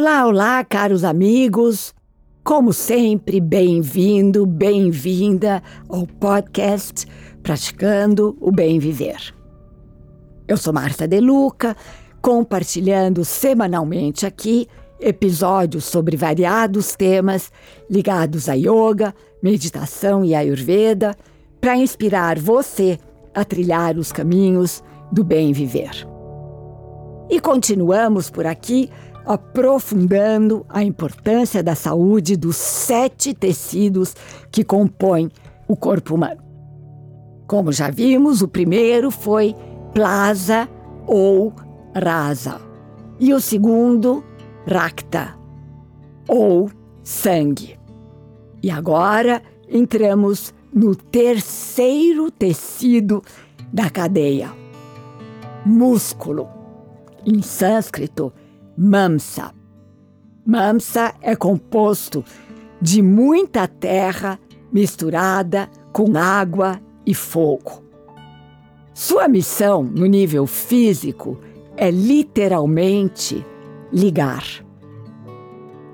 Olá, olá, caros amigos. Como sempre, bem-vindo, bem-vinda ao podcast Praticando o Bem Viver. Eu sou Marta De Luca, compartilhando semanalmente aqui episódios sobre variados temas ligados a yoga, meditação e ayurveda, para inspirar você a trilhar os caminhos do bem viver. E continuamos por aqui aprofundando a importância da saúde dos sete tecidos que compõem o corpo humano. Como já vimos, o primeiro foi plaza ou rasa, e o segundo, racta ou sangue. E agora entramos no terceiro tecido da cadeia, músculo. Em sânscrito, Mamsa. Mamsa é composto de muita terra misturada com água e fogo. Sua missão no nível físico é literalmente ligar.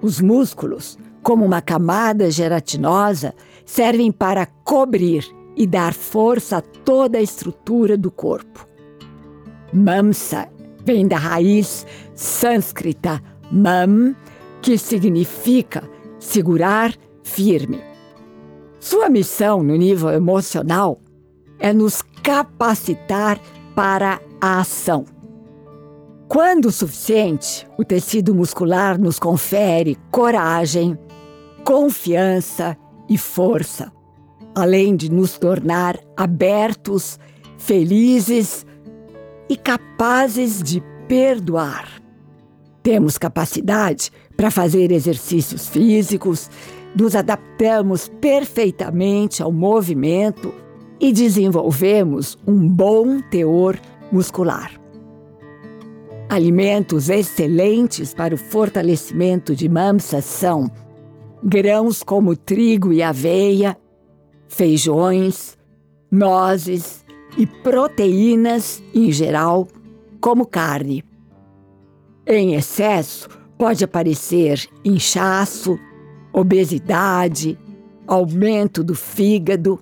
Os músculos, como uma camada gelatinosa, servem para cobrir e dar força a toda a estrutura do corpo. Mamsa vem da raiz sânscrita mam, que significa segurar firme. Sua missão no nível emocional é nos capacitar para a ação. Quando o suficiente, o tecido muscular nos confere coragem, confiança e força, além de nos tornar abertos, felizes e capazes de perdoar. Temos capacidade para fazer exercícios físicos, nos adaptamos perfeitamente ao movimento e desenvolvemos um bom teor muscular. Alimentos excelentes para o fortalecimento de mamsas são grãos como trigo e aveia, feijões, nozes, e proteínas em geral, como carne. Em excesso, pode aparecer inchaço, obesidade, aumento do fígado,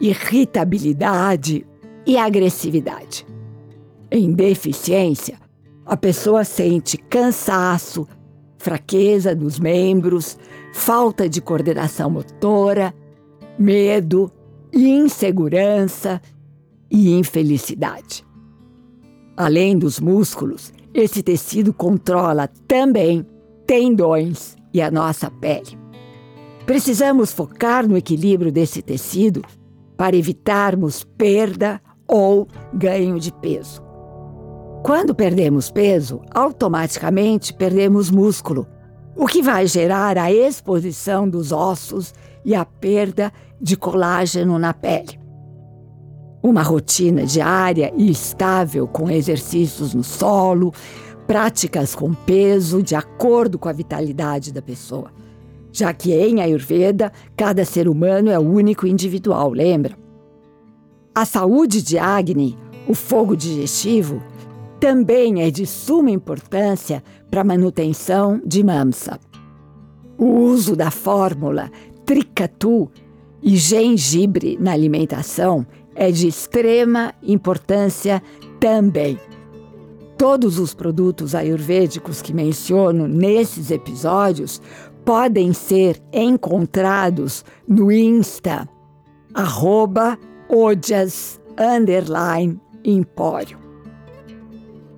irritabilidade e agressividade. Em deficiência, a pessoa sente cansaço, fraqueza nos membros, falta de coordenação motora, medo, insegurança e infelicidade. Além dos músculos, esse tecido controla também tendões e a nossa pele. Precisamos focar no equilíbrio desse tecido para evitarmos perda ou ganho de peso. Quando perdemos peso, automaticamente perdemos músculo, o que vai gerar a exposição dos ossos e a perda de colágeno na pele. Uma rotina diária e estável com exercícios no solo, práticas com peso de acordo com a vitalidade da pessoa. Já que em Ayurveda, cada ser humano é único individual, lembra? A saúde de Agni, o fogo digestivo, também é de suma importância para a manutenção de Mamsa. O uso da fórmula Tricatu e gengibre na alimentação é de extrema importância também. Todos os produtos ayurvédicos que menciono nesses episódios podem ser encontrados no Insta, arroba ojas, empório.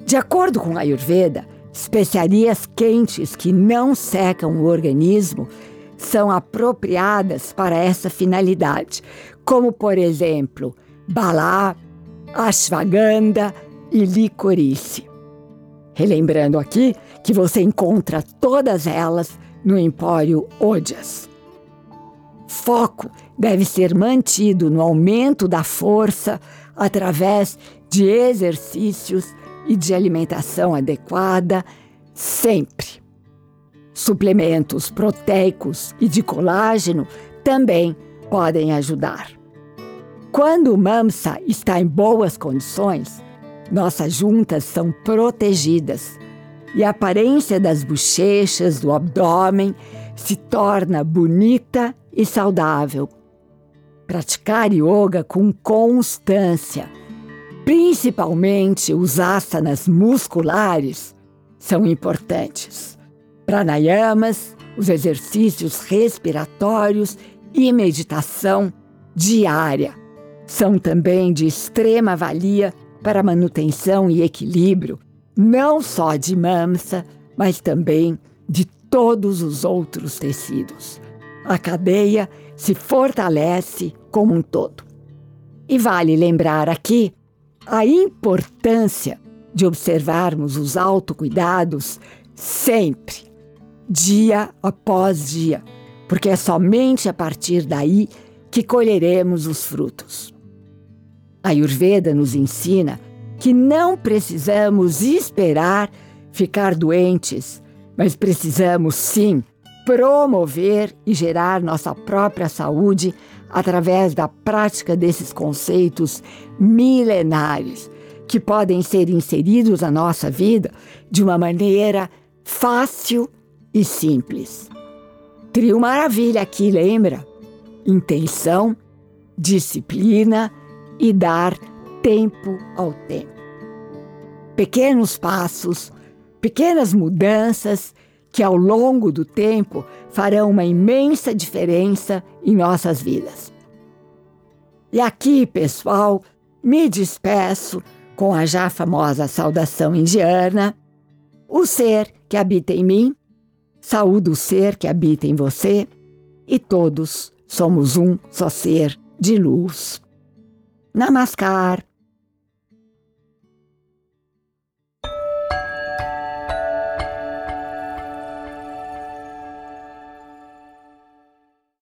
De acordo com a Ayurveda, especiarias quentes que não secam o organismo são apropriadas para essa finalidade, como, por exemplo, balá, ashwagandha e licorice. Relembrando aqui que você encontra todas elas no Empório Ojas. Foco deve ser mantido no aumento da força através de exercícios e de alimentação adequada, sempre. Suplementos proteicos e de colágeno também podem ajudar. Quando o MAMSA está em boas condições, nossas juntas são protegidas, e a aparência das bochechas, do abdômen se torna bonita e saudável. Praticar yoga com constância, principalmente os asanas musculares, são importantes. Pranayamas, os exercícios respiratórios e meditação diária são também de extrema valia para manutenção e equilíbrio não só de mamsa, mas também de todos os outros tecidos. A cadeia se fortalece como um todo. E vale lembrar aqui a importância de observarmos os autocuidados sempre, dia após dia, porque é somente a partir daí que colheremos os frutos. A Ayurveda nos ensina que não precisamos esperar ficar doentes, mas precisamos sim promover e gerar nossa própria saúde através da prática desses conceitos milenares que podem ser inseridos na nossa vida de uma maneira fácil e simples. Trio Maravilha aqui, lembra? Intenção, disciplina e dar tempo ao tempo. Pequenos passos, pequenas mudanças que ao longo do tempo farão uma imensa diferença em nossas vidas. E aqui, pessoal, me despeço com a já famosa saudação indiana: o ser que habita em mim, saúde o ser que habita em você, e todos somos um só ser de luz. Namaskar!